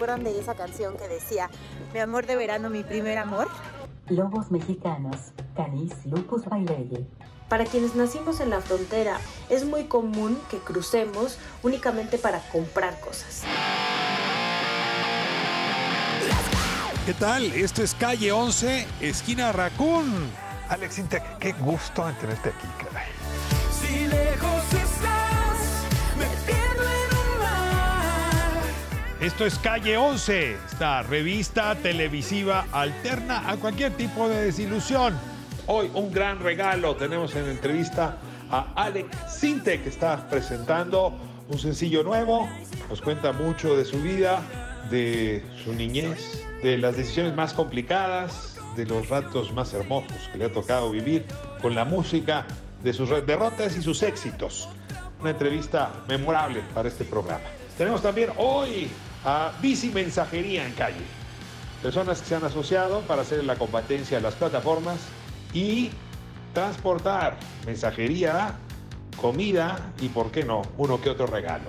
acuerdan de esa canción que decía, mi amor de verano, mi primer amor? Lobos mexicanos, Canis lupus baileye. Para quienes nacimos en la frontera, es muy común que crucemos únicamente para comprar cosas. ¿Qué tal? Esto es Calle 11, esquina Raccoon. Alex Intec, qué gusto en tenerte aquí, caray. Si lejos estás, Esto es Calle 11, esta revista televisiva alterna a cualquier tipo de desilusión. Hoy un gran regalo, tenemos en entrevista a Alex Sinte que está presentando un sencillo nuevo, nos cuenta mucho de su vida, de su niñez, de las decisiones más complicadas, de los ratos más hermosos que le ha tocado vivir con la música, de sus derrotas y sus éxitos. Una entrevista memorable para este programa. Tenemos también hoy a Bici Mensajería en Calle. Personas que se han asociado para hacer la competencia a las plataformas y transportar mensajería, comida y, por qué no, uno que otro regalo.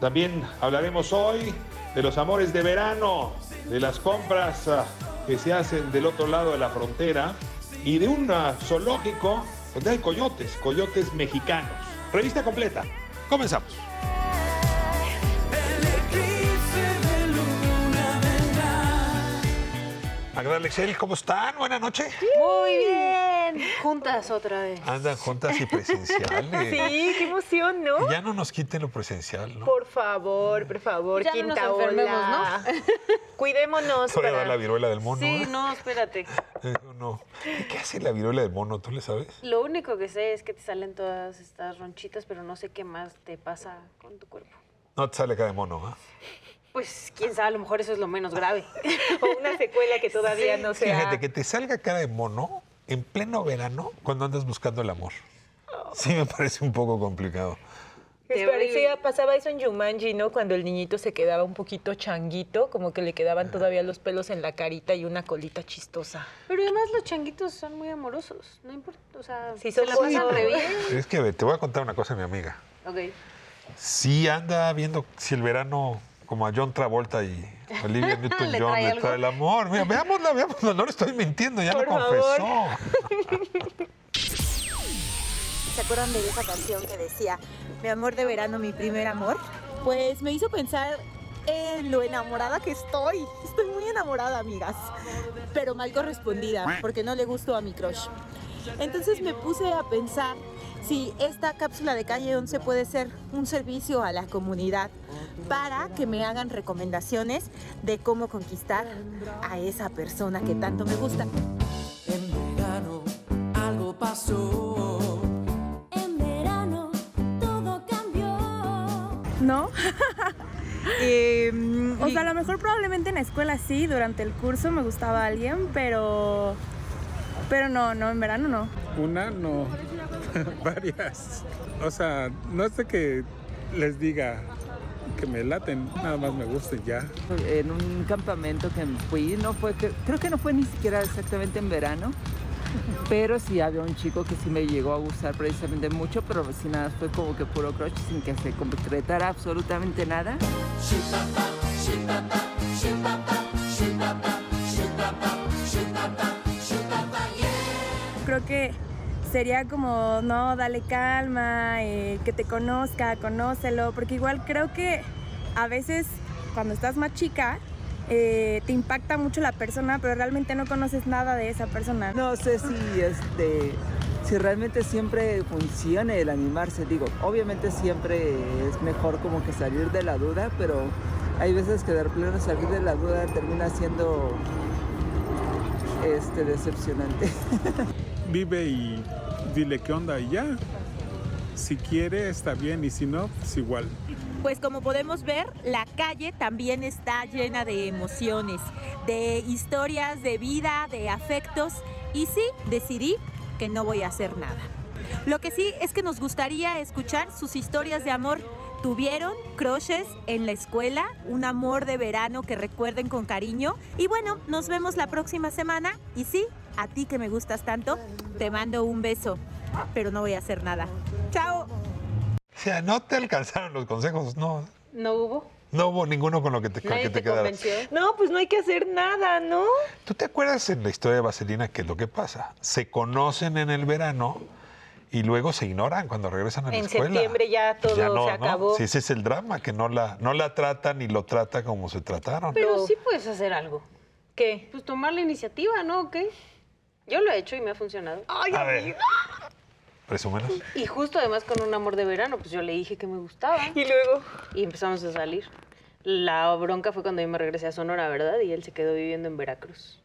También hablaremos hoy de los amores de verano, de las compras ah, que se hacen del otro lado de la frontera y de un ah, zoológico donde hay coyotes, coyotes mexicanos. Revista completa. Comenzamos. Magda Excel, ¿cómo están? Buenas noches. Muy bien. Juntas otra vez. Andan juntas y presenciales. Sí, qué emoción, ¿no? Ya no nos quiten lo presencial, ¿no? Por favor, por favor, Ya no quinta nos enfermemos, ola. Cuidémonos. Puede para- dar la viruela del mono. Sí, ¿eh? no, espérate. Eh, no. ¿Y ¿Qué hace la viruela del mono? ¿Tú le sabes? Lo único que sé es que te salen todas estas ronchitas, pero no sé qué más te pasa con tu cuerpo. No te sale cara de mono, ¿ah? Pues quién sabe, a lo mejor eso es lo menos grave. O una secuela que todavía no sea. Fíjate, que te salga cara de mono en pleno verano cuando andas buscando el amor. Sí me parece un poco complicado. Me Terrible. parecía, pasaba eso en Jumanji, ¿no? Cuando el niñito se quedaba un poquito changuito, como que le quedaban todavía los pelos en la carita y una colita chistosa. Pero además los changuitos son muy amorosos, no importa, o sea, Sí, se la pasan re bien. Es que te voy a contar una cosa, mi amiga. Ok. Sí anda viendo si el verano, como a John Travolta y Olivia ¿Le Newton-John, le trae el amor. Mira, veámosla, veámosla. No le estoy mintiendo, ya Por lo confesó. ¿Se acuerdan de esa canción que decía, mi amor de verano, mi primer amor? Pues me hizo pensar en lo enamorada que estoy. Estoy muy enamorada, amigas. Pero mal correspondida, porque no le gustó a mi crush. Entonces me puse a pensar si esta cápsula de calle 11 puede ser un servicio a la comunidad para que me hagan recomendaciones de cómo conquistar a esa persona que tanto me gusta. En verano algo pasó. En verano todo cambió. ¿No? Em, O sea, a lo mejor probablemente en la escuela sí, durante el curso me gustaba alguien, pero. Pero no, no, en verano no. Una, no, varias. O sea, no es de que les diga que me laten, nada más me gusten ya. en un campamento que fui, no fue que, creo que no fue ni siquiera exactamente en verano, pero sí había un chico que sí me llegó a gustar precisamente mucho, pero sin nada, fue como que puro crush sin que se concretara absolutamente nada. Que sería como, no, dale calma, eh, que te conozca, conócelo, porque igual creo que a veces cuando estás más chica eh, te impacta mucho la persona, pero realmente no conoces nada de esa persona. No sé si este si realmente siempre funcione el animarse, digo, obviamente siempre es mejor como que salir de la duda, pero hay veces que de plano salir de la duda termina siendo este decepcionante. Vive y dile qué onda y ya. Si quiere, está bien, y si no, pues igual. Pues como podemos ver, la calle también está llena de emociones, de historias de vida, de afectos y sí, decidí que no voy a hacer nada. Lo que sí es que nos gustaría escuchar sus historias de amor. ¿Tuvieron crushes en la escuela? ¿Un amor de verano que recuerden con cariño? Y bueno, nos vemos la próxima semana. Y sí, a ti que me gustas tanto, te mando un beso, pero no voy a hacer nada. ¡Chao! O sea, no te alcanzaron los consejos, no. ¿No hubo? No hubo ninguno con lo que te, con ¿Nadie que te te quedaras. convenció? No, pues no hay que hacer nada, ¿no? ¿Tú te acuerdas en la historia de Vaselina qué es lo que pasa? Se conocen en el verano y luego se ignoran cuando regresan a la En escuela. septiembre ya todo Ya no, se ¿no? acabó. Sí, ese es el drama, que no la, no la trata ni lo trata como se trataron. Pero sí puedes hacer algo. ¿Qué? Pues tomar la iniciativa, ¿no? ¿O qué? Yo lo he hecho y me ha funcionado. Ay, A ver, presúmenos. Y justo además con un amor de verano, pues yo le dije que me gustaba. Y luego. Y empezamos a salir. La bronca fue cuando yo me regresé a Sonora, ¿verdad? Y él se quedó viviendo en Veracruz.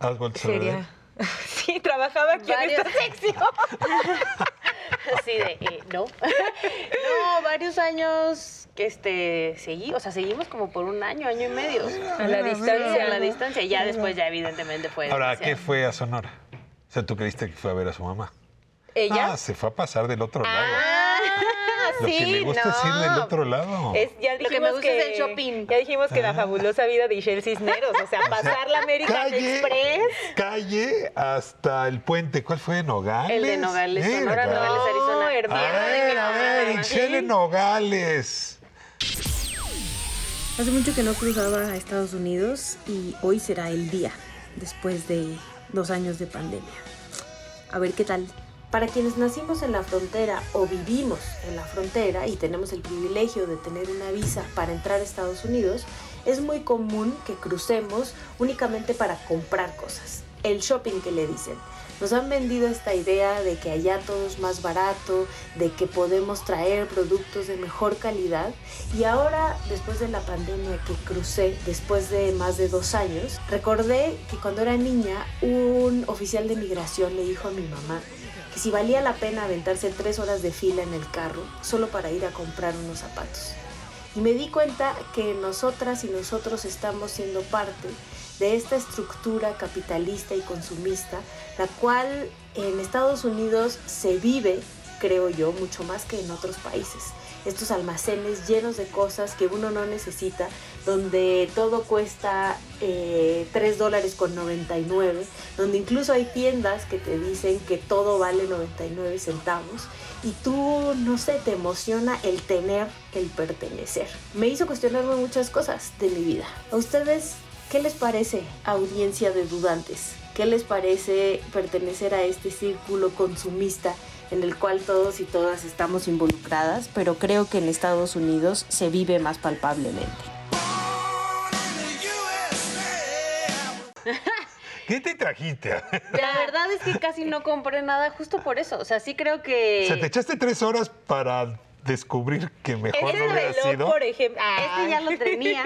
¿Has vuelto a Sí, trabajaba aquí en Varios- esta sección. Así de, eh, no. no, varios años que este, seguí, o sea, seguimos como por un año, año y medio. A la distancia. A la distancia. Y ya después, ya evidentemente fue. Ahora, ¿a demasiado. qué fue a Sonora? O sea, ¿tú creíste que fue a ver a su mamá? ¿Ella? Ah, se fue a pasar del otro lado. Lo que sí, le gusta no. es ir del otro lado. Es, ya Lo que dijimos me gusta es el shopping. Ya dijimos que la Ah. fabulosa vida de Ishel Cisneros, o sea, pasar la American calle, Express. Calle hasta el puente. ¿Cuál fue? ¿Nogales? El de Nogales, Eh, Sonora, claro. Nogales, Arizona. No, hermano A de ver, a ver. Ixchel en Nogales. Hace mucho que no cruzaba a Estados Unidos y hoy será el día, después de dos años de pandemia. A ver qué tal. Para quienes nacimos en la frontera o vivimos en la frontera y tenemos el privilegio de tener una visa para entrar a Estados Unidos, es muy común que crucemos únicamente para comprar cosas. El shopping que le dicen. Nos han vendido esta idea de que allá todo es más barato, de que podemos traer productos de mejor calidad. Y ahora, después de la pandemia que crucé, después de más de dos años, recordé que cuando era niña, un oficial de migración le dijo a mi mamá si valía la pena aventarse tres horas de fila en el carro solo para ir a comprar unos zapatos. Y me di cuenta que nosotras y nosotros estamos siendo parte de esta estructura capitalista y consumista, la cual en Estados Unidos se vive, creo yo, mucho más que en otros países. Estos almacenes llenos de cosas que uno no necesita, donde todo cuesta eh, 3 dólares con 99, donde incluso hay tiendas que te dicen que todo vale 99 centavos y tú, no sé, te emociona el tener, el pertenecer. Me hizo cuestionarme muchas cosas de mi vida. ¿A ustedes qué les parece, audiencia de dudantes? ¿Qué les parece pertenecer a este círculo consumista en el cual todos y todas estamos involucradas, pero creo que en Estados Unidos se vive más palpablemente? ¿Qué te trajiste? La verdad es que casi no compré nada justo por eso. O sea, sí creo que... O sea, te echaste tres horas para descubrir que mejor Este no hubiera reloj, sido. por ejemplo. Este ya lo tenía.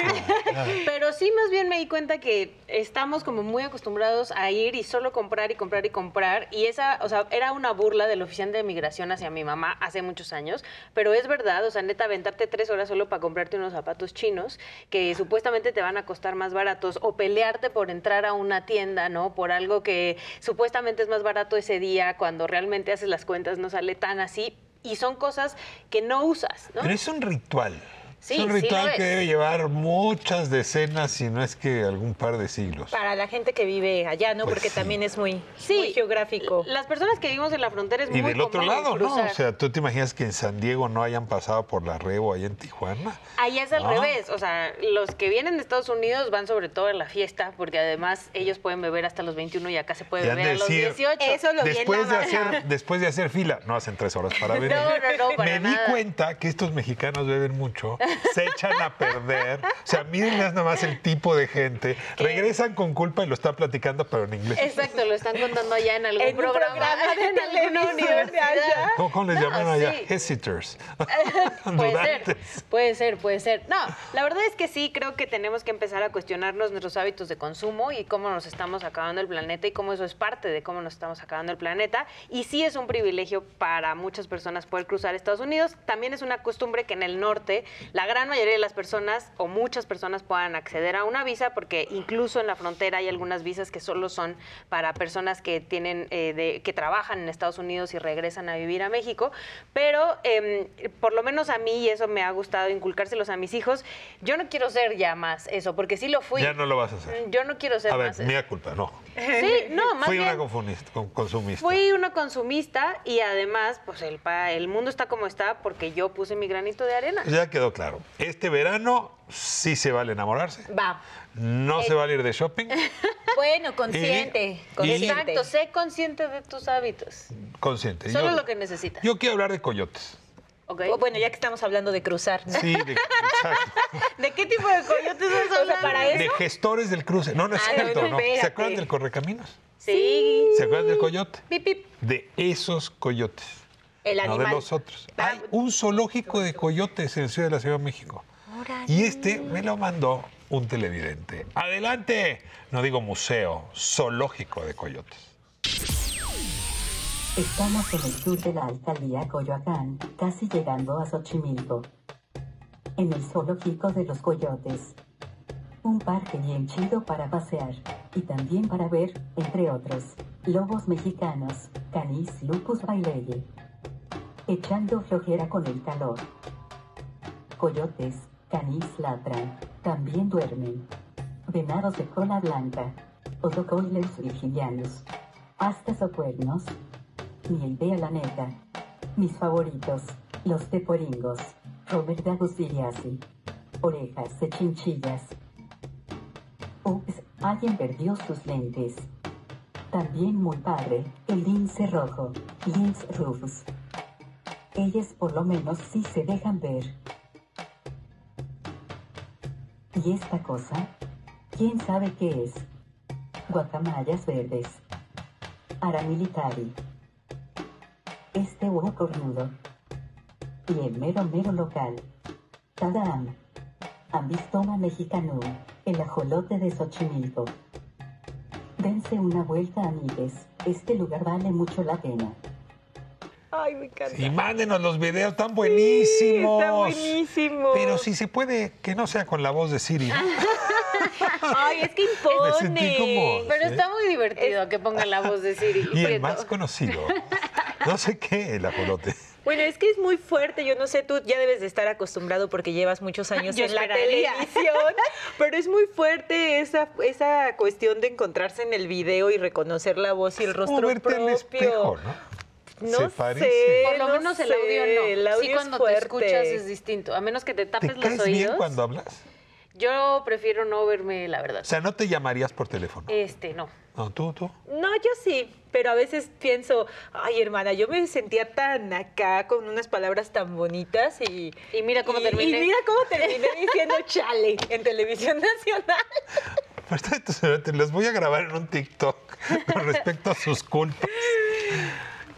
Ah. Pero sí, más bien me di cuenta que estamos como muy acostumbrados a ir y solo comprar y comprar y comprar. Y esa, o sea, era una burla del oficial de migración hacia mi mamá hace muchos años. Pero es verdad, o sea, neta, aventarte tres horas solo para comprarte unos zapatos chinos que supuestamente te van a costar más baratos. O pelearte por entrar a una tienda, ¿no? Por algo que supuestamente es más barato ese día, cuando realmente haces las cuentas no sale tan así. Y son cosas que no usas, ¿no? Pero es un ritual. Sí, es un ritual que debe llevar muchas decenas, si no es que algún par de siglos. Para la gente que vive allá, ¿no? Pues Porque sí. también es muy, Sí. muy geográfico. Las personas que vivimos en la frontera es Y muy del otro lado, ¿no? O sea, ¿tú te imaginas que en San Diego no hayan pasado por la Rebo allá en Tijuana? Ahí es al revés, o sea, los que vienen de Estados Unidos van sobre todo a la fiesta, porque además ellos pueden beber hasta los 21 y acá se puede beber a los decir, 18. Eso lo vi en Después de, hacer, después de hacer fila, no hacen tres horas para beber. No, no, no, para Me nada. di cuenta que estos mexicanos beben mucho, se echan a perder. O sea, miren nada más el tipo de gente. Regresan con culpa y lo están platicando, pero en inglés. Exacto, lo están contando allá en algún En un programa, programa de en alguna universidad. allá. ¿Cómo, cómo les No, llaman allá? sí. Hesiters. Puede ser, Dudantes. puede ser, puede ser. No, la verdad es que sí, creo que tenemos que empezar a cuestionarnos nuestros hábitos de consumo y cómo nos estamos acabando el planeta y cómo eso es parte de cómo nos estamos acabando el planeta. Y sí es un privilegio para muchas personas poder cruzar Estados Unidos. También es una costumbre que en el norte la gran mayoría de las personas o muchas personas puedan acceder a una visa porque incluso en la frontera hay algunas visas que solo son para personas que tienen eh, de- que trabajan en Estados Unidos y regresan a vivir a México. Pero em, por lo menos a mí, y eso me ha gustado inculcárselos a mis hijos, yo no quiero ser ya más eso, porque sí lo fui. Ya no lo vas a hacer. Yo no quiero ser A ver, más eso. mía culpa, no. Sí, no, más Fui bien. una consumista. Fui una consumista y además, pues el mundo está como está porque yo puse mi granito de arena. Ya quedó claro. Claro. Este verano sí se vale enamorarse. Va. No Eh. se vale ir de shopping. Bueno, consciente. Y- consciente. Exacto, sé consciente de tus hábitos. Consciente. Solo Yo- lo que necesitas. Yo quiero hablar de coyotes. ¿ok? O Bueno, ya que estamos hablando de cruzar. ¿no? Sí, de, exacto. ¿De qué tipo de coyotes vas O sea, hablando? para de eso. gestores del cruce. No, no es Ah, cierto, no, no. ¿Se acuerdan del correcaminos? Sí. ¿Se acuerdan del coyote? Pip, pip. De esos coyotes. El No de los otros. Hay un zoológico de coyotes en Ciudad de la Ciudad de México. Y este me lo mandó un televidente. Adelante. No digo museo, zoológico de coyotes. Estamos en el sur de la alcaldía Coyoacán, casi llegando a Xochimilco. En el zoológico de los coyotes. Un parque bien chido para pasear y también para ver, entre otros, lobos mexicanos, canis lupus baileye. Echando flojera con el calor. Coyotes, canis ladran, también duermen. Venados de cola blanca, otocoilers virginianos, astas o cuernos, ni idea la neta. Mis favoritos, los teporingos, Robert Viriasi, orejas de chinchillas. Ups, alguien perdió sus lentes. También muy padre, el lince rojo, Lynx rufus. Ellas por lo menos sí se dejan ver. ¿Y esta cosa? ¿Quién sabe qué es? Guacamayas verdes. Aramilitari. Este huevo cornudo. Y el mero mero local. Tadam. Ambistoma mexicanum. El ajolote de Xochimilco. Dense una vuelta, amigues. Este lugar vale mucho la pena. Ay, me encanta. Y mándenos los videos tan buenísimos. está buenísimo. Pero si se puede, que no sea con la voz de Siri. Ay, es que impone. Me sentí como- Pero ¿sí? está muy divertido que pongan la voz de Siri. Y el más conocido. No sé qué, el ajolote. Bueno, es que es muy fuerte. Yo no sé, tú ya debes de estar acostumbrado porque llevas muchos años Yo en la televisión. Pero es muy fuerte esa, esa cuestión de encontrarse en el video y reconocer la voz y el Como rostro verte al propio. espejo, ¿no? No Se sé. Por lo no menos el audio no. El audio sí, es cuando te escuchas es distinto. A menos que te ¿Te tapes los caes bien oídos. cuando hablas? Yo prefiero no verme, la verdad. O sea, no te llamarías por teléfono. Este, no. No, tú, tú. No, yo sí, pero a veces pienso, ay hermana, yo me sentía tan acá con unas palabras tan bonitas y... Y mira cómo y- terminé. Y mira cómo terminé diciendo chale en televisión nacional. Pues, entonces, te los voy a grabar en un TikTok con respecto a sus culpas.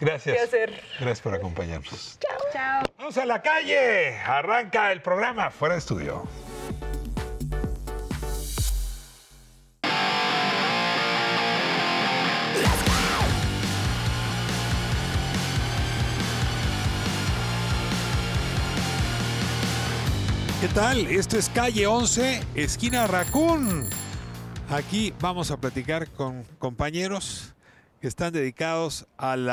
Gracias. Gracias por acompañarnos. Chao. Vamos a la calle. Arranca el programa fuera de estudio. ¿Qué tal? Esto es calle 11, esquina Racún. Aquí vamos a platicar con compañeros que están dedicados al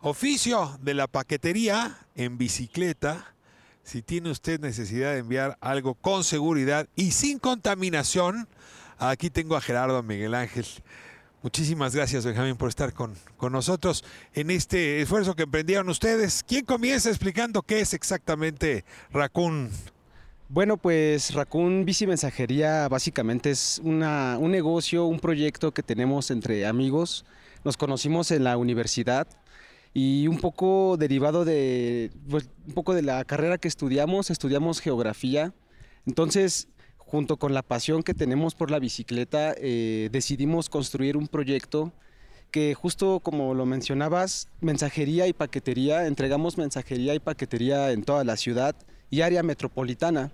oficio de la paquetería en bicicleta. Si tiene usted necesidad de enviar algo con seguridad y sin contaminación, aquí tengo a Gerardo Miguel Ángel. Muchísimas gracias, Benjamín, por estar con, con nosotros en este esfuerzo que emprendieron ustedes. ¿Quién comienza explicando qué es exactamente Racún? Bueno, pues Raccoon Bici Mensajería básicamente es una- un negocio, un proyecto que tenemos entre amigos. Nos conocimos en la universidad y un poco derivado de pues, un poco de la carrera que estudiamos, estudiamos geografía. Entonces, junto con la pasión que tenemos por la bicicleta, eh, decidimos construir un proyecto que justo como lo mencionabas, mensajería y paquetería, entregamos mensajería y paquetería en toda la ciudad y área metropolitana.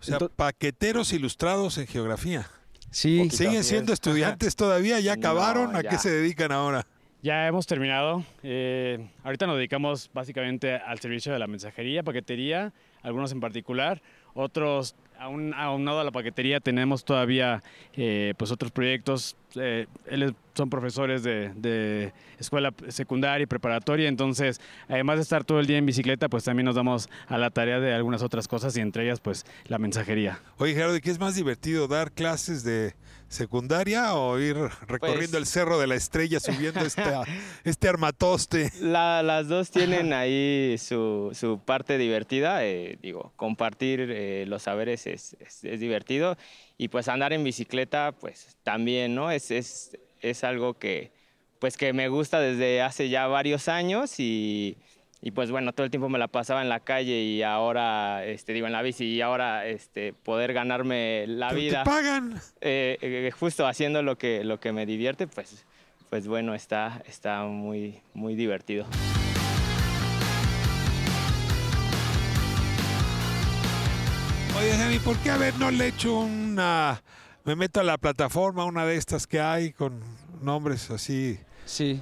O sea, paqueteros ilustrados en geografía. Sí. ¿Siguen siendo estudiantes todavía? ¿Ya acabaron? ¿A qué se dedican ahora? Ya hemos terminado. Eh, ahorita nos dedicamos básicamente al servicio de la mensajería, paquetería, algunos en particular. Otros, aún aunado a la paquetería, tenemos todavía eh, pues otros proyectos. Eh, ellos son profesores de, escuela secundaria y preparatoria, entonces, además de estar todo el día en bicicleta, pues también nos damos a la tarea de algunas otras cosas y entre ellas, pues, la mensajería. Oye, Gerardo, ¿y qué es más divertido? ¿Dar clases de secundaria o ir recorriendo Pues- el Cerro de la Estrella subiendo esta, este armatoste? La- las dos tienen ahí su, su parte divertida, eh, digo, compartir eh, los saberes es, es- es divertido y pues andar en bicicleta pues también, ¿no? Es, es, es algo que pues que me gusta desde hace ya varios años y, y, pues bueno, todo el tiempo me la pasaba en la calle y ahora, este, digo, en la bici y ahora este, poder ganarme la Pero te vida. pagan. eh, eh, justo haciendo lo que, lo que me divierte, pues, pues bueno, está, está muy, muy divertido. Oye, Sammy, ¿por qué a ver no le echo una... Me meto a la plataforma, una de estas que hay con nombres así... Sí.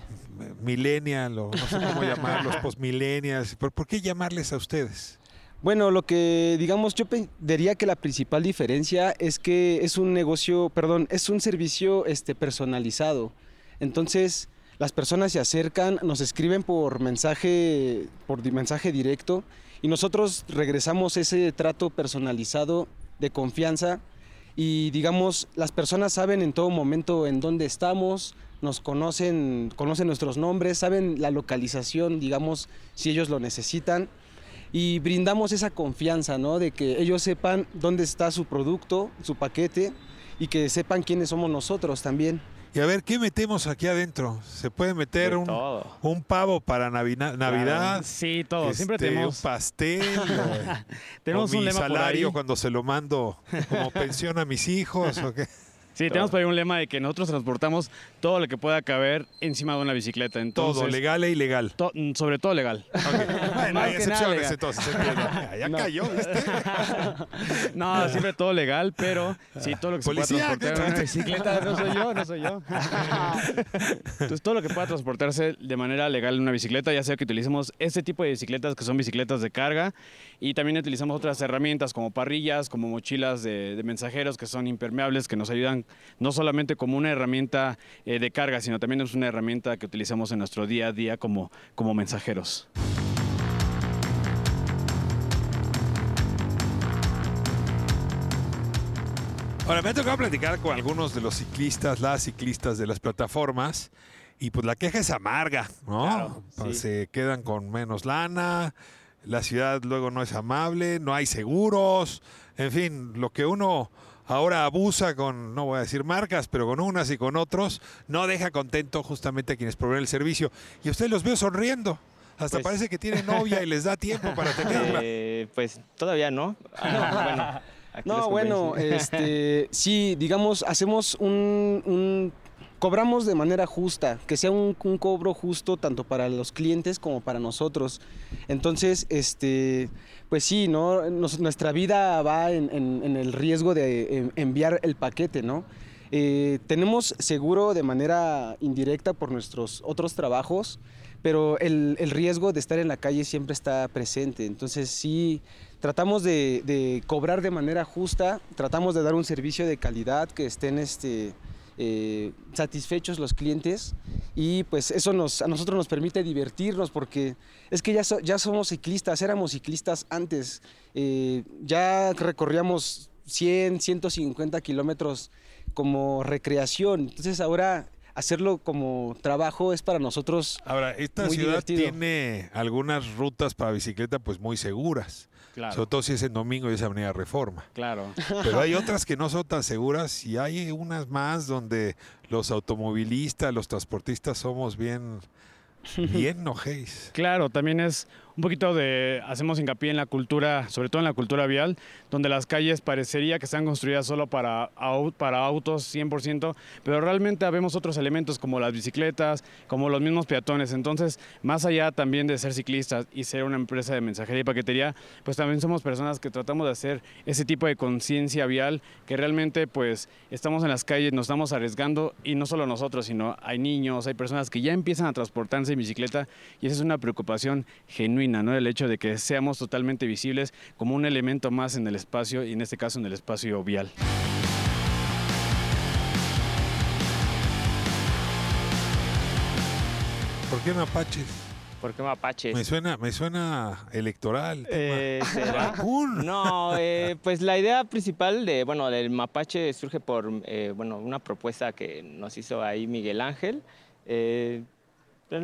Millennial o no sé cómo llamarlos, postmillennials. ¿Por, ¿Por qué llamarles a ustedes? Bueno, lo que digamos, yo diría que la principal diferencia es que es un negocio, perdón, es un servicio este, personalizado. Entonces, las personas se acercan, nos escriben por mensaje, por mensaje directo y nosotros regresamos ese trato personalizado de confianza y digamos, las personas saben en todo momento en dónde estamos, nos conocen, conocen nuestros nombres, saben la localización, digamos, si ellos lo necesitan y brindamos esa confianza, ¿no? De que ellos sepan dónde está su producto, su paquete y que sepan quiénes somos nosotros también. Y a ver, ¿qué metemos aquí adentro? ¿Se puede meter un, un pavo para Navina- Navidad? Sí, todo. Siempre Este, tenemos- Un pastel. o- Tenemos o un mi lema por salario ahí. cuando se lo mando como pensión a mis hijos. ¿o qué? Sí, tenemos por ahí un lema de que nosotros transportamos todo lo que pueda caber encima de una bicicleta. Entonces, Todo, legal e ilegal. to- sobre todo legal. Bueno, Más hay excepciones entonces. Ya, No. cayó, ¿viste? No, siempre todo legal, pero sí, todo lo que Policía, se pueda transportar en una ¿qué? bicicleta, no soy yo, no soy yo. Entonces, todo lo que pueda transportarse de manera legal en una bicicleta, ya sea que utilicemos este tipo de bicicletas que son bicicletas de carga y también utilizamos otras herramientas como parrillas, como mochilas de, de mensajeros que son impermeables, que nos ayudan no solamente como una herramienta eh, de carga, sino también es una herramienta que utilizamos en nuestro día a día como, como mensajeros. Ahora, me ha tocado platicar con algunos de los ciclistas, las ciclistas de las plataformas, y pues la queja es amarga, ¿no? Claro, Pues, sí. Se quedan con menos lana, la ciudad luego no es amable, no hay seguros, en fin, lo que uno ahora abusa con, no voy a decir marcas, pero con unas y con otros, no deja contento justamente a quienes proveen el servicio. Y usted los veo sonriendo. Hasta Pues- parece que tiene novia y les da tiempo para tenerla. Eh, pues todavía no. Ah, bueno, No, bueno, este, sí, digamos, hacemos un, un- cobramos de manera justa, que sea un, cobro justo tanto para los clientes como para nosotros. Entonces, este, pues sí, ¿no? Nuestra vida va en, el riesgo de eh, enviar el paquete, ¿no? Eh, tenemos seguro de manera indirecta por nuestros otros trabajos, pero el, el riesgo de estar en la calle siempre está presente. Entonces sí, tratamos de, de cobrar de manera justa, tratamos de dar un servicio de calidad que estén este, eh, satisfechos los clientes y pues eso nos, a nosotros nos permite divertirnos porque es que ya, so- ya somos ciclistas, éramos ciclistas antes, eh, ya recorríamos 100, 150 kilómetros como recreación, entonces ahora hacerlo como trabajo es para nosotros Ahora, esta muy ciudad divertido. tiene algunas rutas para bicicleta pues muy seguras. Claro. Sobre todo si es en domingo y es Avenida Reforma. Claro. Pero hay otras que no son tan seguras y hay unas más donde los automovilistas, los transportistas somos bien, bien nojéis. Claro, también es un poquito de, hacemos hincapié en la cultura, sobre todo en la cultura vial, donde las calles parecería que están construidas solo para, para autos 100%, pero realmente vemos otros elementos como las bicicletas, como los mismos peatones. Entonces, más allá también de ser ciclistas y ser una empresa de mensajería y paquetería, pues también somos personas que tratamos de hacer ese tipo de conciencia vial, que realmente pues estamos en las calles, nos estamos arriesgando y no solo nosotros, sino hay niños, hay personas que ya empiezan a transportarse en bicicleta y esa es una preocupación genuina, ¿no? El hecho de que seamos totalmente visibles como un elemento más en el espacio y en este caso en el espacio vial. ¿Por qué mapaches? ¿Por qué mapaches? Me suena, me suena electoral. Eh. No, eh, pues la idea principal de, bueno, del mapache surge por, eh, bueno, una propuesta que nos hizo ahí Miguel Ángel. Eh,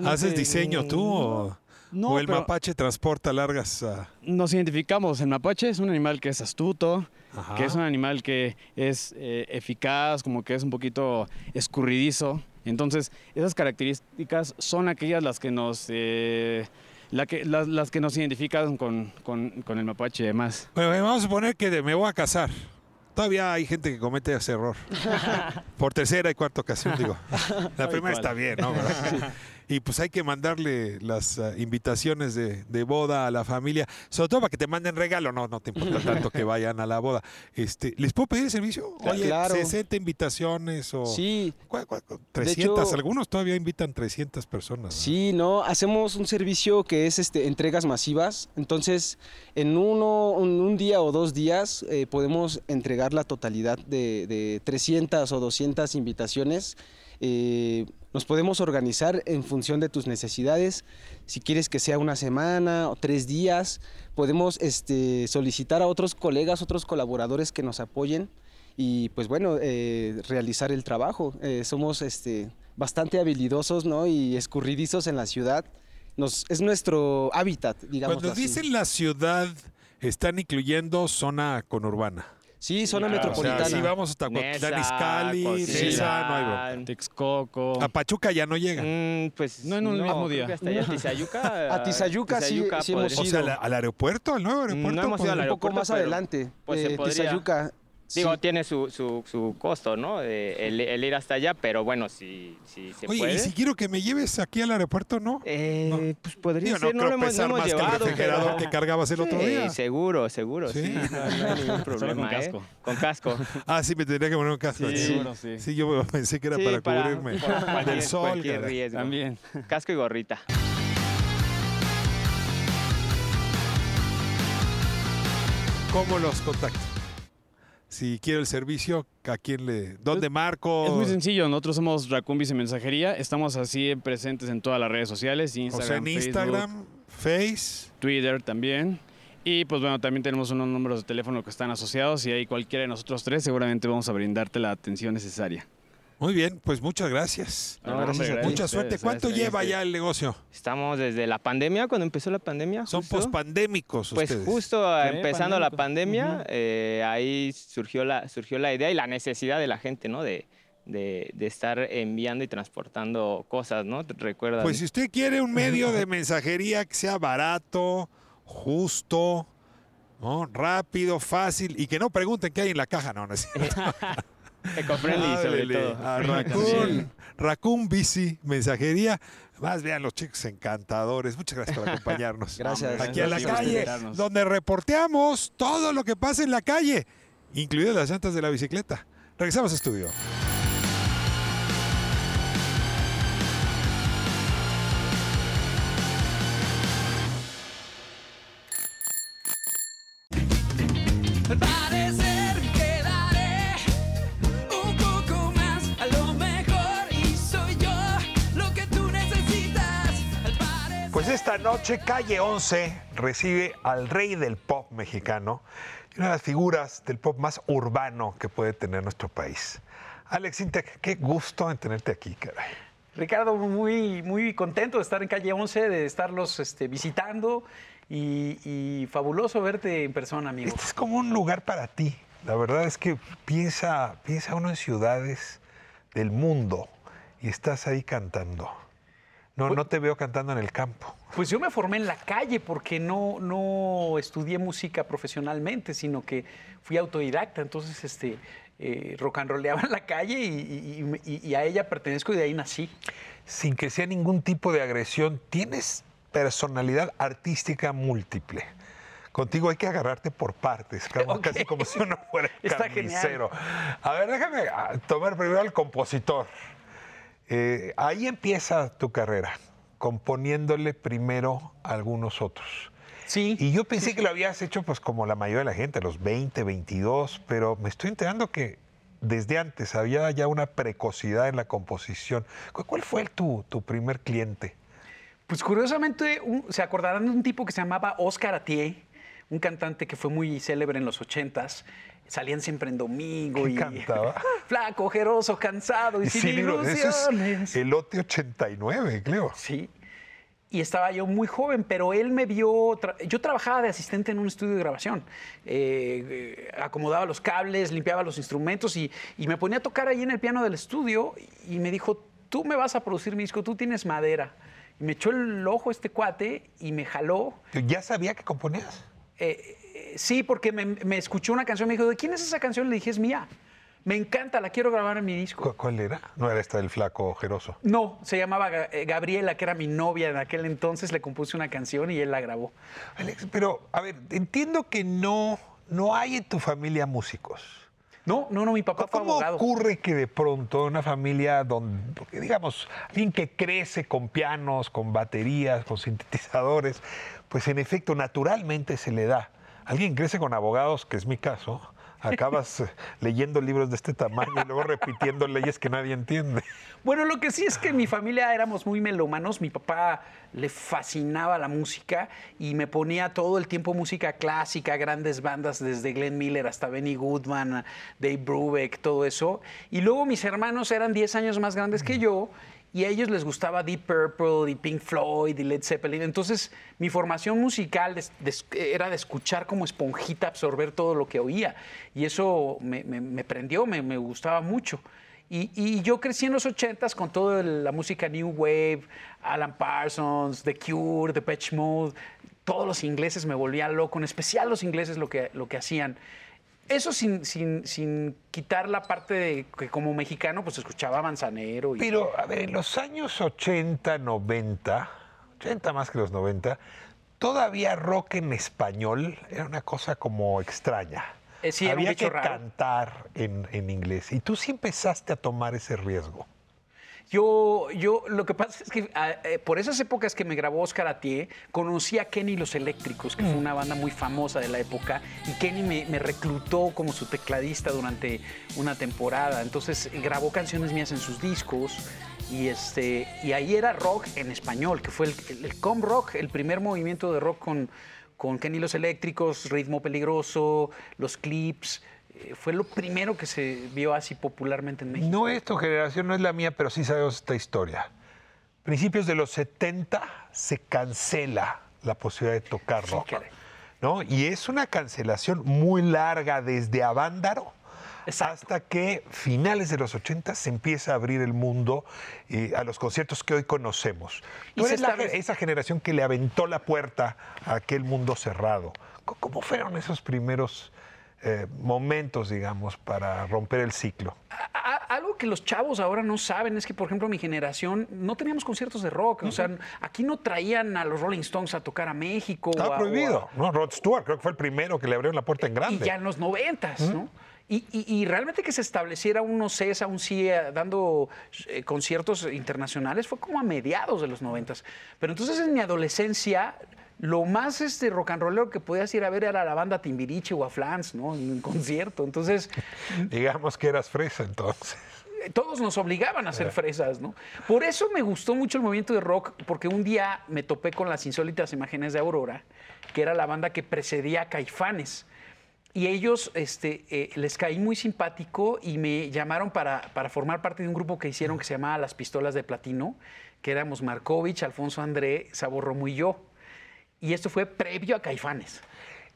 ¿Haces diseño tú o, No, o el pero- mapache transporta largas? ah, Nos identificamos. El mapache es un animal que es astuto, Ajá. que es un animal que es eh, eficaz, como que es un poquito escurridizo. Entonces, esas características son aquellas las que nos, eh, la que, las, las que nos identifican con, con- con el mapache y demás. Bueno, eh, vamos a suponer que de- me voy a casar. Todavía hay gente que comete ese error. Por tercera y cuarta ocasión, digo. La primera está bien, ¿no? Y pues hay que mandarle las ah, invitaciones de, de boda a la familia, sobre todo para que te manden regalo, no, no te importa tanto que vayan a la boda. Este, ¿Les puedo pedir el servicio? Oye, claro. 60 invitaciones o Sí. ¿cuál- cuál- De 300, hecho- algunos todavía invitan 300 personas. ¿no? Sí, no, hacemos un servicio que es este, entregas masivas. Entonces, en uno, un, un día o dos días eh, podemos entregar la totalidad de, de 300 o 200 invitaciones. Eh, nos podemos organizar en función de tus necesidades. Si quieres que sea una semana o tres días, podemos este, solicitar a otros colegas, otros colaboradores que nos apoyen y pues bueno, eh, realizar el trabajo. Eh, somos este, bastante habilidosos ¿no? y escurridizos en la ciudad. Nos, es nuestro hábitat, digamos. Cuando dicen la ciudad, están incluyendo zona conurbana. Sí, zona Claro, metropolitana. O sea, si vamos hasta Cuautitlán Izcalli, Nesa, no hay bronca. Texcoco. A Pachuca ya no llegan. Mm, pues No en un mismo día. hasta allá, Tizayuca. A Tizayuca sí- Tizayuca sí hemos podría- O sea, al, al aeropuerto, al nuevo aeropuerto. No hemos ido al un poco más pero, adelante. pues, eh. Tizayuca. Digo, sí. tiene su, su, su costo, ¿no? Eh, el, el ir hasta allá, pero bueno, si, si se Oye, puede. y si quiero que me lleves aquí al aeropuerto, ¿no? Eh, pues podría Digo, no ser, no, creo lo hemos, no hemos más que el llevado. refrigerador pero- que cargabas el otro Sí, día. seguro, seguro, sí. Sí. No, no hay ningún problema, con ¿eh? casco. Con casco. Ah, sí, me tendría que poner un casco. Sí, Sí, seguro, sí. Sí, yo pensé que era Sí, para, para- cubrirme cualquier- del sol. cualquier riesgo. También. Casco y gorrita. ¿Cómo los contacto? Si quiero el servicio, ¿a quién le...? ¿Dónde marco? Es muy sencillo, nosotros somos Raccoon Mensajería, estamos así presentes en todas las redes sociales, O sea, Instagram, en Facebook, Instagram, Face... Twitter también. Y pues bueno, también tenemos unos números de teléfono que están asociados y ahí cualquiera de nosotros tres seguramente vamos a brindarte la atención necesaria. Muy bien, pues muchas gracias. No, gracias. Mucha suerte. Ustedes, ¿Cuánto gracias. lleva ya el negocio? Estamos desde la pandemia, cuando empezó la pandemia. Son pospandémicos Pues ustedes. justo Sí, empezando la pandemia, eh, ahí surgió la, surgió la idea y la necesidad de la gente, ¿no? De, de, de estar enviando y transportando cosas, ¿no? ¿Te ¿Recuerdas? Pues si usted quiere un medio de mensajería que sea barato, justo, ¿no? rápido, fácil y que no pregunten qué hay en la caja, no, no es Ecofriendly, sobre todo. A. Raccoon, Raccoon Bici, mensajería. Más vean los chicos encantadores. Muchas gracias por acompañarnos. Gracias. Aquí a la Gracias calle, donde reporteamos todo lo que pasa en la calle, incluidas las llantas de la bicicleta. Regresamos a estudio. Al Pues esta noche Calle 11 recibe al rey del pop mexicano y una de las figuras del pop más urbano que puede tener nuestro país. Alex Intec, qué gusto en tenerte aquí, caray. Ricardo, muy, muy contento de estar en calle 11, de estarlos este, visitando y, y fabuloso verte en persona, amigo. Este es como un lugar para ti. La verdad es que piensa, piensa uno en ciudades del mundo y estás ahí cantando. No, no te veo cantando en el campo. Pues yo me formé en la calle porque no, no estudié música profesionalmente, sino que fui autodidacta. Entonces, este, eh, rock and rolleaba en la calle y, y- y- y a ella pertenezco y de ahí nací. Sin que sea ningún tipo de agresión, tienes personalidad artística múltiple. Contigo hay que agarrarte por partes, como- casi como si uno fuera Está carnicero. A ver, déjame ah, tomar primero al compositor. Eh, ahí empieza tu carrera, componiéndole primero a algunos otros. Sí. Y yo pensé que lo habías hecho pues como la mayoría de la gente, a los 20, 22, pero me estoy enterando que desde antes había ya una precocidad en la composición. ¿Cu- ¿Cuál fue el- tu, tu primer cliente? Pues curiosamente, un- se acordarán de un tipo que se llamaba Oscar Atié, un cantante que fue muy célebre en los ochentas. Salían siempre en domingo y cantaba? flaco, ojeroso, cansado y sin eso ilusiones. es Elote 89, creo. Sí. Y estaba yo muy joven, pero él me vio. tra- yo trabajaba de asistente en un estudio de grabación. Eh, eh, acomodaba los cables, limpiaba los instrumentos y, y me ponía a tocar ahí en el piano del estudio. Y me dijo: Tú me vas a producir mi disco, tú tienes madera. Y me echó el ojo este cuate y me jaló. ¿Ya sabía que componías? Eh, eh, sí, porque me, me escuchó una canción, me dijo, ¿de quién es esa canción? Le dije, es mía. Me encanta, la quiero grabar en mi disco. ¿Cu- ¿Cuál era? No era esta del flaco ojeroso. No, se llamaba eh, Gabriela, que era mi novia en aquel entonces, le compuse una canción y él la grabó. Alex, pero, a ver, entiendo que no, no hay en tu familia músicos. No, no, no, mi papá fue ¿Cómo abogado. ocurre que de pronto una familia donde, digamos, alguien que crece con pianos, con baterías, con sintetizadores, pues en efecto, naturalmente se le da. Alguien crece con abogados, que es mi caso, acabas eh, leyendo libros de este tamaño y luego repitiendo leyes que nadie entiende. Bueno, lo que sí es que mi familia éramos muy melómanos. Mi papá le fascinaba la música y me ponía todo el tiempo música clásica, grandes bandas desde Glenn Miller hasta Benny Goodman, Dave Brubeck, todo eso. Y luego mis hermanos eran 10 años más grandes que yo y a ellos les gustaba Deep Purple y Pink Floyd y Led Zeppelin. Entonces, mi formación musical era de escuchar como esponjita, absorber todo lo que oía. Y eso me, prendió, me, gustaba mucho. Y, yo crecí en los 80s con toda la música New Wave, Alan Parsons, The Cure, The Patch Mode. Todos los ingleses me volvían loco, en especial los ingleses lo que, lo que hacían. Eso sin, sin, sin quitar la parte de que como mexicano pues escuchaba Manzanero. Y... Pero, a ver, en los años 80, 90, 80 más que los 90, todavía rock en español era una cosa como extraña. Eh, sí, Había que raro. cantar en, en inglés. Y tú sí empezaste a tomar ese riesgo. Yo, yo, lo que pasa es que ah, eh, por esas épocas que me grabó Oscar Atié, conocí a Kenny Los Eléctricos, que fue una banda muy famosa de la época, y Kenny me, me reclutó como su tecladista durante una temporada. Entonces grabó canciones mías en sus discos. Y, este, y ahí era rock en español, que fue el, el, el com rock, el primer movimiento de rock con, con Kenny Los Eléctricos, Ritmo Peligroso, los clips. Eh, Fue lo primero que se vio así popularmente en México. No es tu generación, no es la mía, pero sí sabemos esta historia. Principios de los 70 se cancela la posibilidad de tocar rock. ¿no? Y es una cancelación muy larga desde Avándaro hasta que finales de los 80 se empieza a abrir el mundo eh, a los conciertos que hoy conocemos. Y Tú se eres la esa generación que le aventó la puerta a aquel mundo cerrado. ¿Cómo fueron esos primeros eh, momentos, digamos, para romper el ciclo? A- algo que los chavos ahora no saben es que, por ejemplo, mi generación no teníamos conciertos de rock. O sea, aquí no traían a los Rolling Stones a tocar a México. o Estaba a- prohibido. a- ¿no? Rod Stewart creo que fue el primero que le abrió la puerta en grande. y ya en los noventas, ¿no? Y, y- y realmente que se estableciera un CESA, un CIE, dando eh, conciertos internacionales fue como a mediados de los noventas. Pero entonces en mi adolescencia, lo más este, rock and rollero que podías ir a ver era la banda Timbiriche o a Flans, ¿no? En un concierto. Entonces, Digamos que eras fresa entonces. eh, todos nos obligaban a ser fresas, ¿no? Por eso me gustó mucho el movimiento de rock, porque un día me topé con las insólitas imágenes de Aurora, que era la banda que precedía a Caifanes. Y ellos este, eh, les caí muy simpático y me llamaron para, para formar parte de un grupo que hicieron que se llamaba Las Pistolas de Platino, que éramos Markovich, Alfonso André, Sabor Romo y yo. Y esto fue previo a Caifanes.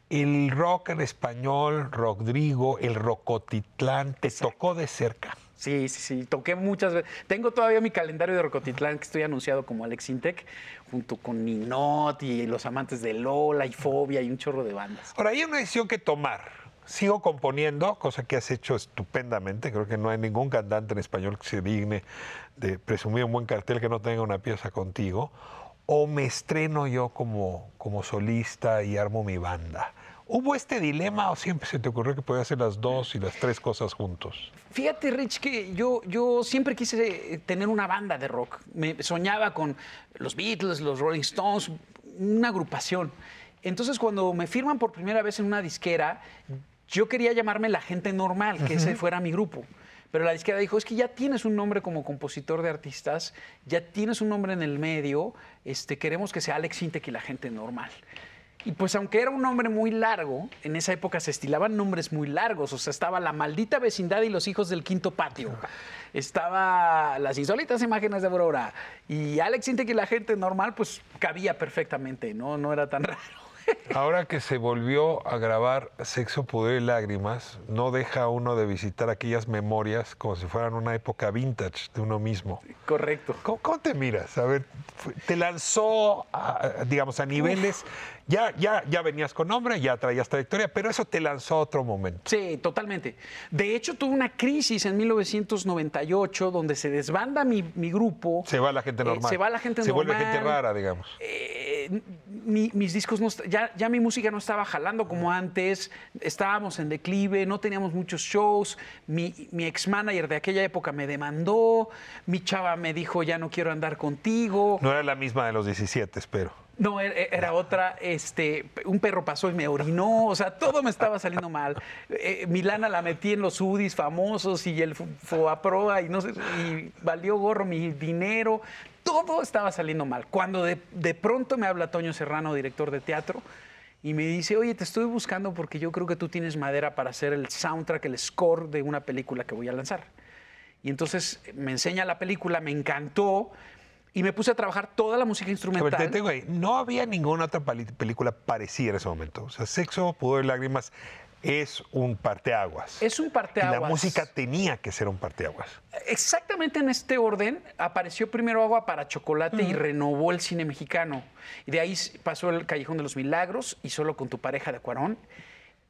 El rock en español, Rodrigo, el Rocotitlán, te tocó de cerca. Sí, sí, sí, toqué muchas veces. Tengo todavía mi calendario de Rocotitlán que estoy anunciado como Alex Intec, junto con Ninot y Los Amantes de Lola y Fobia y un chorro de bandas. Ahora, hay una decisión que tomar. Sigo componiendo, cosa que has hecho estupendamente. Creo que no hay ningún cantante en español que se digne de presumir un buen cartel que no tenga una pieza contigo. O me estreno yo como, como solista y armo mi banda. ¿Hubo este dilema o siempre se te ocurrió que podía hacer las dos y las tres cosas juntos? Fíjate, Rich, que yo, yo siempre quise eh, tener una banda de rock. Me soñaba con los Beatles, los Rolling Stones, una agrupación. Entonces, cuando me firman por primera vez en una disquera, yo quería llamarme La Gente Normal, que ese fuera mi grupo. Pero la disquera dijo, es que ya tienes un nombre como compositor de artistas, ya tienes un nombre en el medio, este, queremos que sea Alex Sintek y la gente normal. Y pues aunque era un nombre muy largo, en esa época se estilaban nombres muy largos. O sea, estaba La maldita vecindad y los hijos del quinto patio. Estaba Las insólitas imágenes de Aurora. Y Alex Sintek y la gente normal, pues cabía perfectamente, ¿no? No era tan raro. Ahora que se volvió a grabar Sexo, Poder y Lágrimas, no deja uno de visitar aquellas memorias como si fueran una época vintage de uno mismo. Correcto. ¿Cómo, cómo te miras? A ver, te lanzó, a- digamos, a niveles. Ya, ya, ya venías con nombre, ya traías trayectoria, pero eso te lanzó a otro momento. Sí, totalmente. De hecho, tuve una crisis en 1998 donde se desbanda mi, mi grupo. Se va la gente Eh, normal. se va la gente Se vuelve normal. gente rara, digamos. Eh, mi- mis discos no ya, ya mi música no estaba jalando como antes, estábamos en declive, no teníamos muchos shows, mi, mi ex manager de aquella época me demandó, mi chava me dijo ya no quiero andar contigo. No era la misma de los 17, espero. No, era, era otra, este, un perro pasó y me orinó, o sea, todo me estaba saliendo mal. Eh, mi lana la metí en los UDIs famosos y el Foaproa y no sé, y valió gorro mi dinero, todo estaba saliendo mal. Cuando de, de pronto me habla Toño Serrano, director de teatro, y me dice, oye, te estoy buscando porque yo creo que tú tienes madera para hacer el soundtrack, el score de una película que voy a lanzar. Y entonces me enseña la película, me encantó. Y me puse a trabajar toda la música A ver, instrumental. te tengo ahí. No había ninguna otra película parecida en ese momento. O sea, Sexo, Pudor y Lágrimas es un parteaguas. Es un Y parteaguas. la música tenía que ser un parteaguas. Exactamente en este orden apareció primero Agua para Chocolate y renovó el cine mexicano. Y de ahí pasó el Callejón de los Milagros y solo con tu pareja de Cuarón.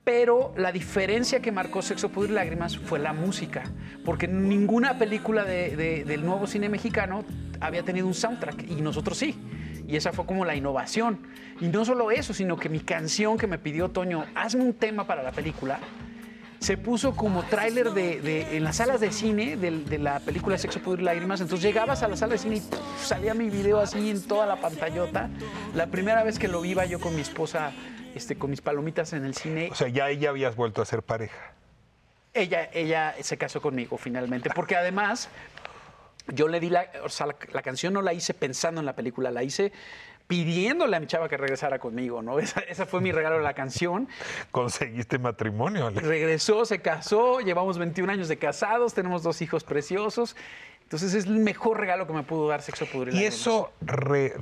Pero la diferencia que marcó Sexo, Pudor y Lágrimas fue la música. Porque ninguna película de- de- del nuevo cine mexicano había tenido un soundtrack y nosotros sí. Y esa fue como la innovación. Y no solo eso, sino que mi canción que me pidió Toño, hazme un tema para la película, se puso como tráiler de, de- en las salas de cine del- de, la película Sexo, Pudor y Lágrimas. Entonces llegabas a la sala de cine y salía mi video así en toda la pantallota. La primera vez que lo vi iba yo con mi esposa, este, con mis palomitas en el cine. O sea, ya ya habías vuelto a ser pareja. Ella, ella se casó conmigo finalmente, porque además yo le di la, o sea, la, la canción no la hice pensando en la película, la hice pidiéndole a mi chava que regresara conmigo, ¿no? Esa, esa fue mi regalo de la canción. Conseguiste matrimonio. Alex. Regresó, se casó, llevamos 21 años de casados, tenemos dos hijos preciosos. Entonces es el mejor regalo que me pudo dar Sexo, Pudor y eso, re-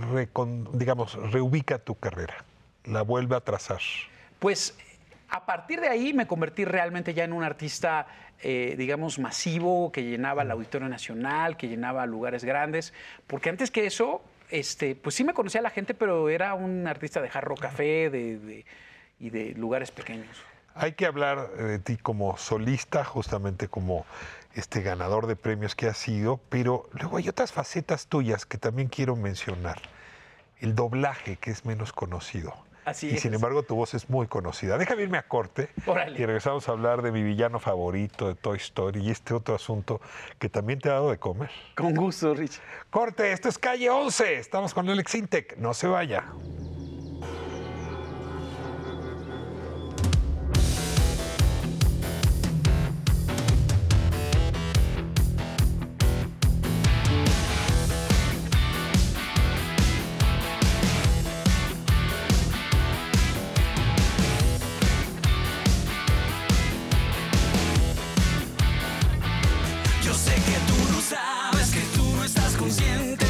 digamos, reubica tu carrera. La vuelve a trazar. Pues a partir de ahí me convertí realmente ya en un artista, eh, digamos, masivo, que llenaba el Auditorio Nacional, que llenaba lugares grandes, porque antes que eso, este, pues sí me conocía la gente, pero era un artista de jarro café de- de- y de lugares pequeños. Hay que hablar de ti como solista, justamente como este ganador de premios que has sido, pero luego hay otras facetas tuyas que también quiero mencionar. El doblaje, que es menos conocido. Así y es. sin embargo tu voz es muy conocida. Déjame irme a corte Órale. y regresamos a hablar de mi villano favorito de Toy Story y este otro asunto que también te ha dado de comer. Con gusto, Rich. Corte, esto es Calle 11. Estamos con Alex Intec. No se vaya. Que tú no sabes, que tú no estás consciente,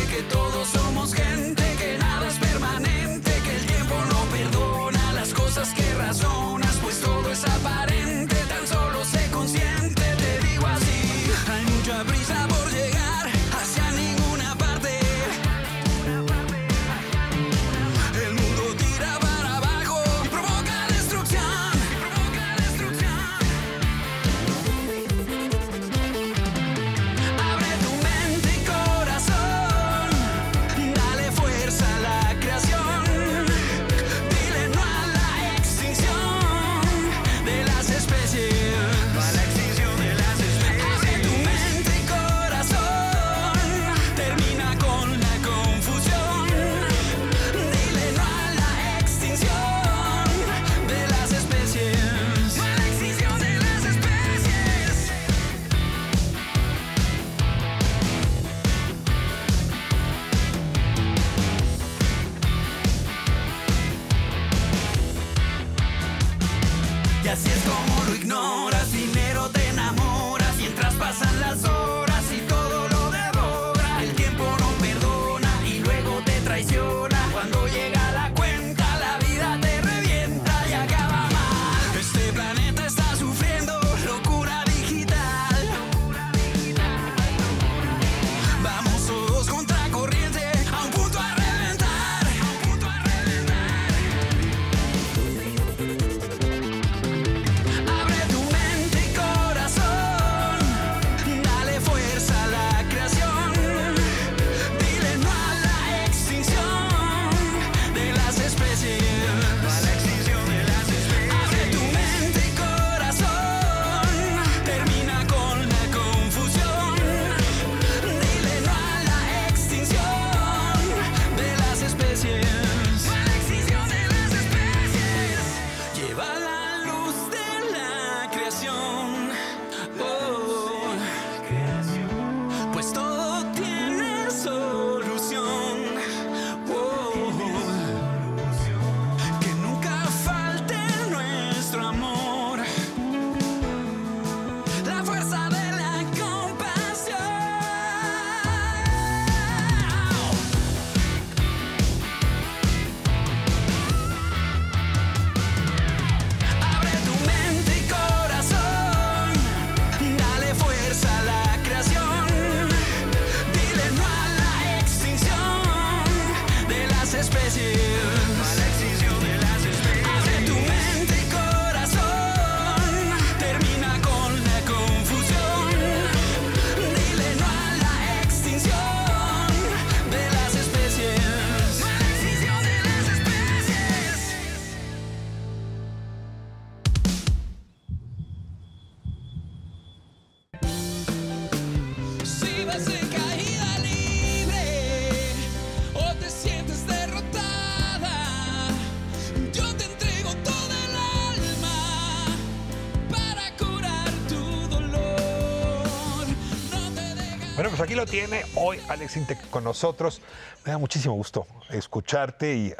lo tiene hoy Alex Intec con nosotros. Me da muchísimo gusto escucharte y,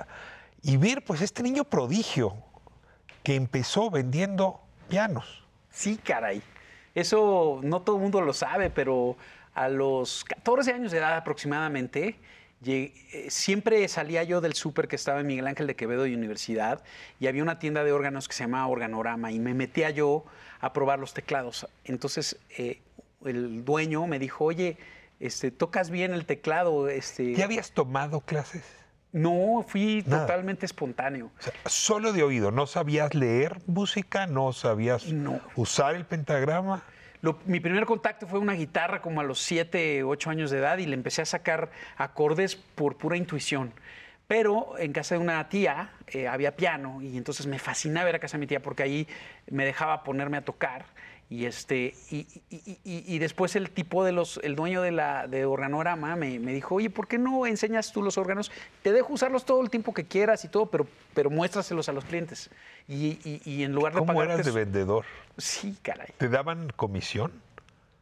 y ver pues este niño prodigio que empezó vendiendo pianos. Sí, caray. Eso no todo el mundo lo sabe, pero a los 14 años de edad aproximadamente, eh, siempre salía yo del súper que estaba en Miguel Ángel de Quevedo y Universidad y había una tienda de órganos que se llamaba Organorama y me metía yo a probar los teclados. Entonces eh, el dueño me dijo, oye, este, tocas bien el teclado. Este... ¿Ya habías tomado clases? No, fui Nada. totalmente espontáneo. Solo de oído, ¿no sabías leer música? ¿No sabías usar el pentagrama? Lo- mi primer contacto fue una guitarra como a los 7, 8 años de edad y le empecé a sacar acordes por pura intuición. Pero en casa de una tía eh, había piano y entonces me fascinaba ir a casa de mi tía porque ahí me dejaba ponerme a tocar. Y, este, y, y- y- y después el tipo de los, el dueño de la de organorama me, me dijo, oye, ¿por qué no enseñas tú los órganos? Te dejo usarlos todo el tiempo que quieras y todo, pero, pero muéstraselos a los clientes. Y, y- y en lugar de ¿Cómo pagarte eras de vendedor? Sí, caray. ¿Te daban comisión?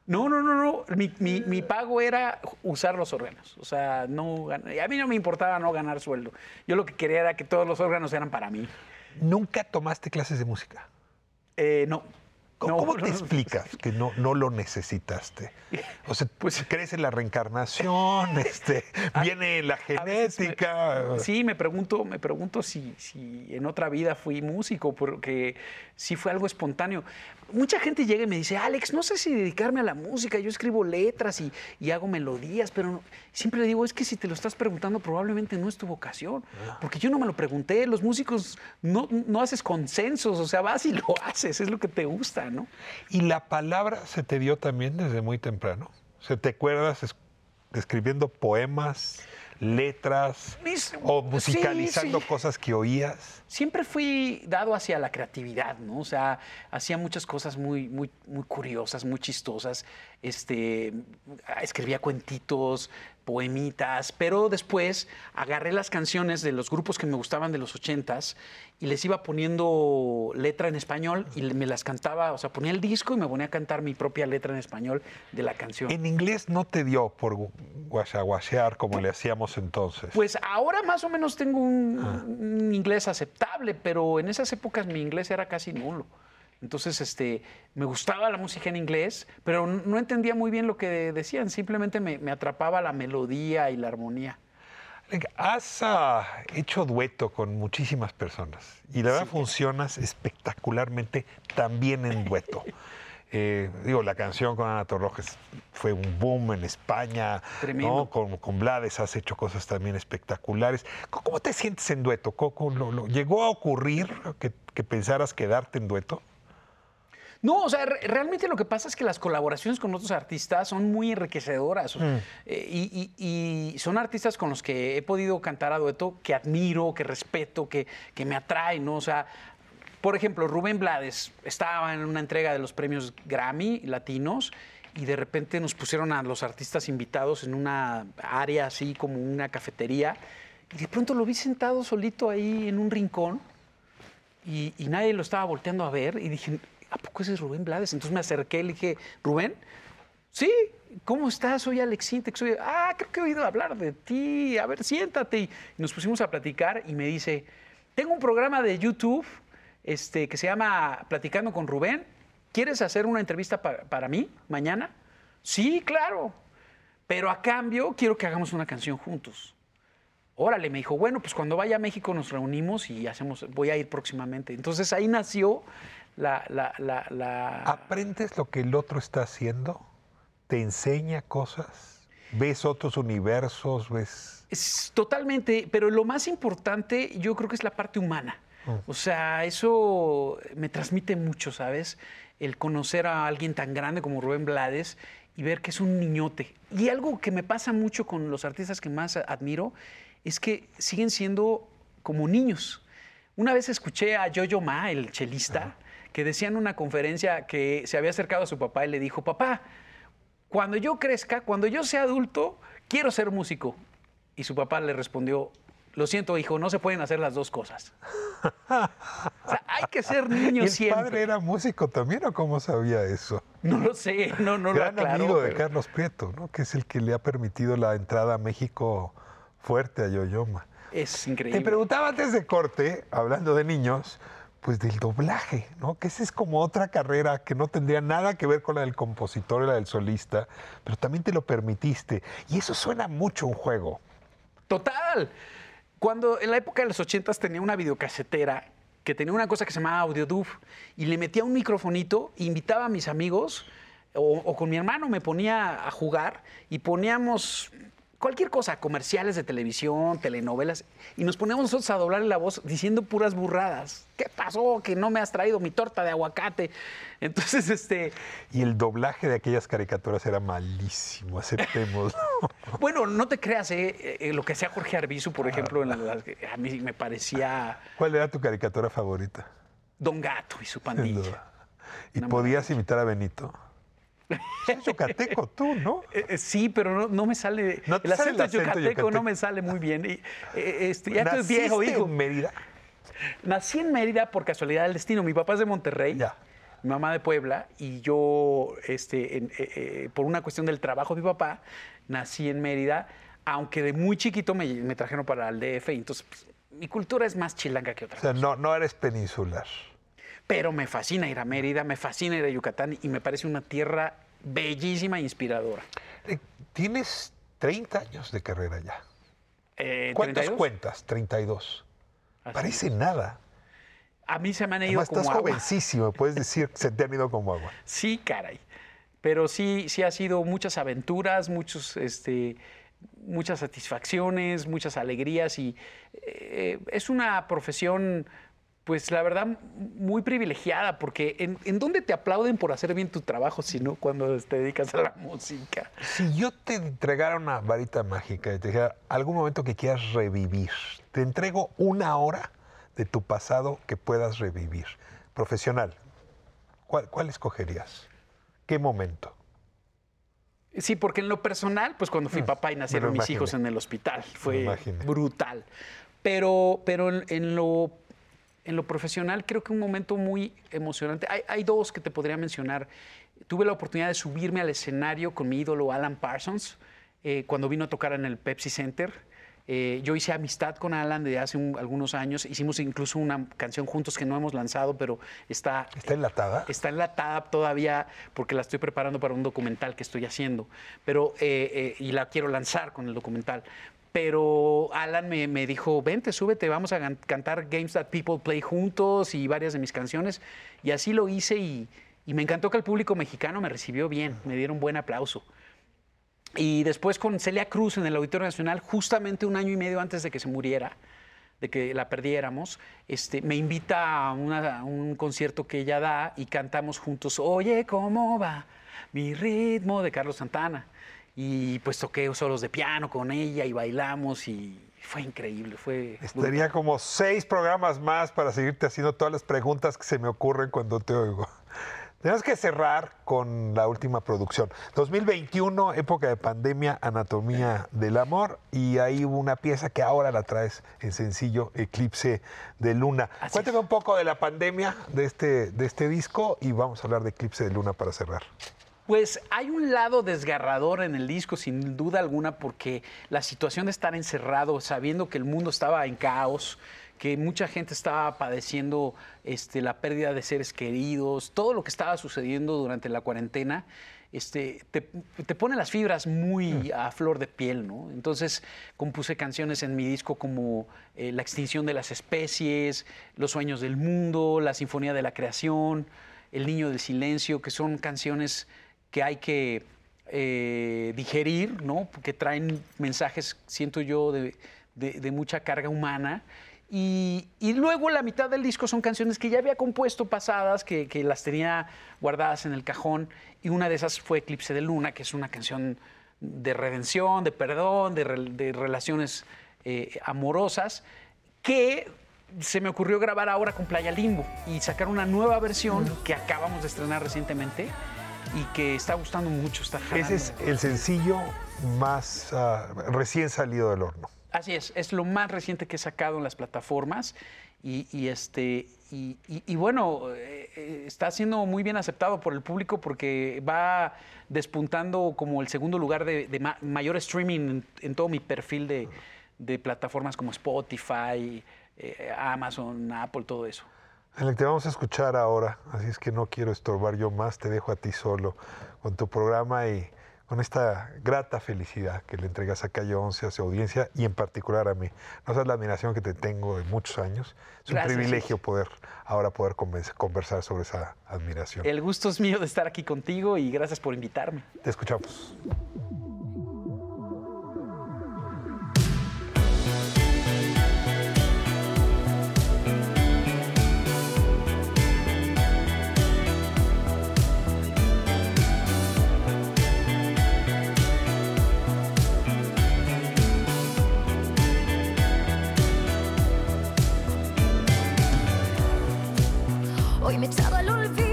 No, no, no, no. Mi, mi- mi pago era usar los órganos. O sea, no a mí no me importaba no ganar sueldo. Yo lo que quería era que todos los órganos eran para mí. ¿Nunca tomaste clases de música? Eh, no. ¿Cómo, No, cómo no, te no. explicas que no, no lo necesitaste? O sea, Pues ¿crees en la reencarnación? Este, ¿Viene la genética? Sí, me pregunto, me pregunto si, si en otra vida fui músico, porque sí fue algo espontáneo. Mucha gente llega y me dice, Alex, no sé si dedicarme a la música, yo escribo letras y, y hago melodías, pero siempre le digo, es que si te lo estás preguntando probablemente no es tu vocación, porque yo no me lo pregunté, los músicos no, no haces consensos, o sea, vas y lo haces, es lo que te gusta, ¿Y la palabra se te dio también desde muy temprano? O sea, ¿te acuerdas es- escribiendo poemas, letras Mis- o sí, musicalizando sí. cosas que oías? siempre fui dado hacia la creatividad, ¿no? O sea, hacía muchas cosas muy, muy, muy curiosas, muy chistosas. Este, escribía cuentitos, poemitas, pero después agarré las canciones de los grupos que me gustaban de los ochentas y les iba poniendo letra en español y me las cantaba, o sea, ponía el disco y me ponía a cantar mi propia letra en español de la canción. En inglés no te dio por gu- guachaguachear como le hacíamos entonces. Pues ahora más o menos tengo un, Ah. un inglés aceptable, pero en esas épocas mi inglés era casi nulo. Entonces, este, me gustaba la música en inglés, pero no entendía muy bien lo que decían. Simplemente me, me atrapaba la melodía y la armonía. Has ah, hecho dueto con muchísimas personas y la verdad funcionas espectacularmente también en dueto. Eh, digo, la canción con Ana Torrojes fue un boom en España, Tremendo. ¿no? Con, con Blades has hecho cosas también espectaculares. ¿Cómo, te sientes en dueto? ¿Cómo- cómo lo- lo- ¿Llegó a ocurrir que, que pensaras quedarte en dueto? No, o sea, re- realmente lo que pasa es que las colaboraciones con otros artistas son muy enriquecedoras. Mm. Eh, y, y- y son artistas con los que he podido cantar a dueto que admiro, que respeto, que, que me atraen, ¿no? O sea, por ejemplo, Rubén Blades estaba en una entrega de los premios Grammy latinos y de repente nos pusieron a los artistas invitados en una área así como una cafetería y de pronto lo vi sentado solito ahí en un rincón y, y nadie lo estaba volteando a ver y dije, ¿a poco ese es Rubén Blades? Entonces me acerqué y le dije, Rubén, sí, ¿cómo estás? Soy Alex Intec, soy, ah, creo que he oído hablar de ti, a ver, siéntate. Y nos pusimos a platicar y me dice, tengo un programa de YouTube este, que se llama Platicando con Rubén, ¿quieres hacer una entrevista pa- para mí mañana? Sí, claro, pero a cambio quiero que hagamos una canción juntos. Órale, me dijo, bueno, pues cuando vaya a México nos reunimos y hacemos, voy a ir próximamente. Entonces ahí nació la... la, la, la- ¿Aprendes lo que el otro está haciendo? ¿Te enseña cosas? ¿Ves otros universos? ¿Ves...? Es totalmente, pero lo más importante yo creo que es la parte humana. O sea, eso me transmite mucho, ¿sabes? El conocer a alguien tan grande como Rubén Blades y ver que es un niñote. Y algo que me pasa mucho con los artistas que más admiro es que siguen siendo como niños. Una vez escuché a Jojo Ma, el chelista, que decía en una conferencia que se había acercado a su papá y le dijo, papá, cuando yo crezca, cuando yo sea adulto, quiero ser músico. Y su papá le respondió, Lo siento, hijo, no se pueden hacer las dos cosas. O sea, hay que ser niño ¿Y el siempre. padre era músico también o cómo sabía eso? No lo sé, no, no lo Gran aclaro, amigo de Carlos Prieto, ¿no? Que es el que le ha permitido la entrada a México fuerte a Yoyoma. Es Te increíble. preguntaba antes de corte, hablando de niños, pues del doblaje, ¿no? Que esa es como otra carrera que no tendría nada que ver con la del compositor y la del solista, pero también te lo permitiste. Y eso suena mucho un juego. Total. Cuando en la época de los ochentas tenía una videocasetera que tenía una cosa que se llamaba Audiodub y le metía un microfonito, invitaba a mis amigos o con mi hermano me ponía a jugar y poníamos cualquier cosa, comerciales de televisión, telenovelas, y nos poníamos nosotros a doblarle la voz diciendo puras burradas. ¿Qué pasó? Que no me has traído mi torta de aguacate. Entonces, este, Y el doblaje de aquellas caricaturas era malísimo, aceptemos. bueno, no te creas, eh, eh, lo que hacía Jorge Arbizu, por ejemplo, en la- la- a mí me parecía ¿Cuál era tu caricatura favorita? Don Gato y su pandilla. Y podías imitar a Benito. Eres yucateco tú, ¿no? Eh, eh, sí, pero no, no me sale. ¿No te el sale el acento acento yucateco no me sale muy bien. Y, eh, este, ya estoy ¿Naciste viejo, hijo. en Mérida? Nací en Mérida por casualidad del destino. Mi papá es de Monterrey. Mi mamá de Puebla y yo, este, en- eh, por una cuestión del trabajo de mi papá, nací en Mérida, aunque de muy chiquito me, me trajeron para el DF y entonces pues, mi cultura es más chilanga que otra. O sea, no, no eres peninsular. Pero me fascina ir a Mérida, me fascina ir a Yucatán y me parece una tierra bellísima e inspiradora. Eh, Tienes 30 años de carrera ya. Eh, ¿Cuántos 32? cuentas? 32. Parece nada. A mí se me han ido Además, como estás agua. jovencísimo, puedes decir que se te han ido como agua. Sí, caray. Pero sí, sí ha sido muchas aventuras, muchos, este, muchas satisfacciones, muchas alegrías y eh, es una profesión, pues la verdad, muy privilegiada porque ¿en, en dónde te aplauden por hacer bien tu trabajo sino cuando te dedicas a la música? Si yo te entregara una varita mágica y te dijera algún momento que quieras revivir, te entrego una hora de tu pasado que puedas revivir. Profesional, ¿cuál, cuál escogerías? ¿Qué momento? Sí, porque en lo personal, pues cuando fui papá y nacieron mis hijos en el hospital, fue brutal. Pero, pero en, en lo, en lo profesional creo que un momento muy emocionante. Hay, hay dos que te podría mencionar. Tuve la oportunidad de subirme al escenario con mi ídolo Alan Parsons eh, cuando vino a tocar en el Pepsi Center. Eh, yo hice amistad con Alan de hace un- algunos años. Hicimos incluso una canción juntos que no hemos lanzado, pero está... ¿Está enlatada? Está enlatada todavía porque la estoy preparando para un documental que estoy haciendo. Pero, eh, eh, y la quiero lanzar con el documental. Pero Alan me, me dijo, vente, súbete, vamos a cantar Games That People Play juntos y varias de mis canciones. Y así lo hice y, y me encantó que el público mexicano me recibió bien, me dieron buen aplauso. Y después con Celia Cruz en el Auditorio Nacional, justamente un año y medio antes de que se muriera, de que la perdiéramos, este, me invita a un concierto que ella da y cantamos juntos, Oye, ¿cómo va mi ritmo? de Carlos Santana. Y pues toqué solos de piano con ella y bailamos y fue increíble, fue... Estaría como seis programas más para seguirte haciendo todas las preguntas que se me ocurren cuando te oigo. Tenemos que cerrar con la última producción. 2021, época de pandemia, Anatomía del Amor, y ahí hubo una pieza que ahora la traes en sencillo, Eclipse de Luna. Cuéntame un poco de la pandemia de este, de este disco y vamos a hablar de Eclipse de Luna para cerrar. Pues hay un lado desgarrador en el disco, sin duda alguna, porque la situación de estar encerrado, sabiendo que el mundo estaba en caos, que mucha gente estaba padeciendo este, la pérdida de seres queridos, todo lo que estaba sucediendo durante la cuarentena, este, te, te pone las fibras muy a flor de piel, ¿no? Entonces compuse canciones en mi disco como eh, La extinción de las especies, Los sueños del mundo, La sinfonía de la creación, El niño del silencio, que son canciones que hay que eh, digerir, ¿no? Porque traen mensajes, siento yo, de, mucha carga humana. Y, luego la mitad del disco son canciones que ya había compuesto pasadas, que, las tenía guardadas en el cajón. Y una de esas fue Eclipse de Luna, que es una canción de redención, de perdón, de, rel- de relaciones eh, amorosas, que se me ocurrió grabar ahora con Playa Limbo y sacar una nueva versión que acabamos de estrenar recientemente y que está gustando mucho. Está jalando. Ese es el sencillo más ah, recién salido del horno. Así es, es lo más reciente que he sacado en las plataformas y, y este y, y- y bueno, eh, eh, está siendo muy bien aceptado por el público porque va despuntando como el segundo lugar de, de ma- mayor streaming en, en todo mi perfil de, de plataformas como Spotify, eh, Amazon, Apple, todo eso. Alec, te vamos a escuchar ahora, así es que no quiero estorbar yo más, te dejo a ti solo con tu programa y con esta grata felicidad que le entregas a Calle 11, a su audiencia y en particular a mí. No sabes la admiración que te tengo de muchos años. Es un privilegio poder ahora poder conversar sobre esa admiración. El gusto es mío de estar aquí contigo y gracias por invitarme. Te escuchamos. Hoy me echaba al olvido,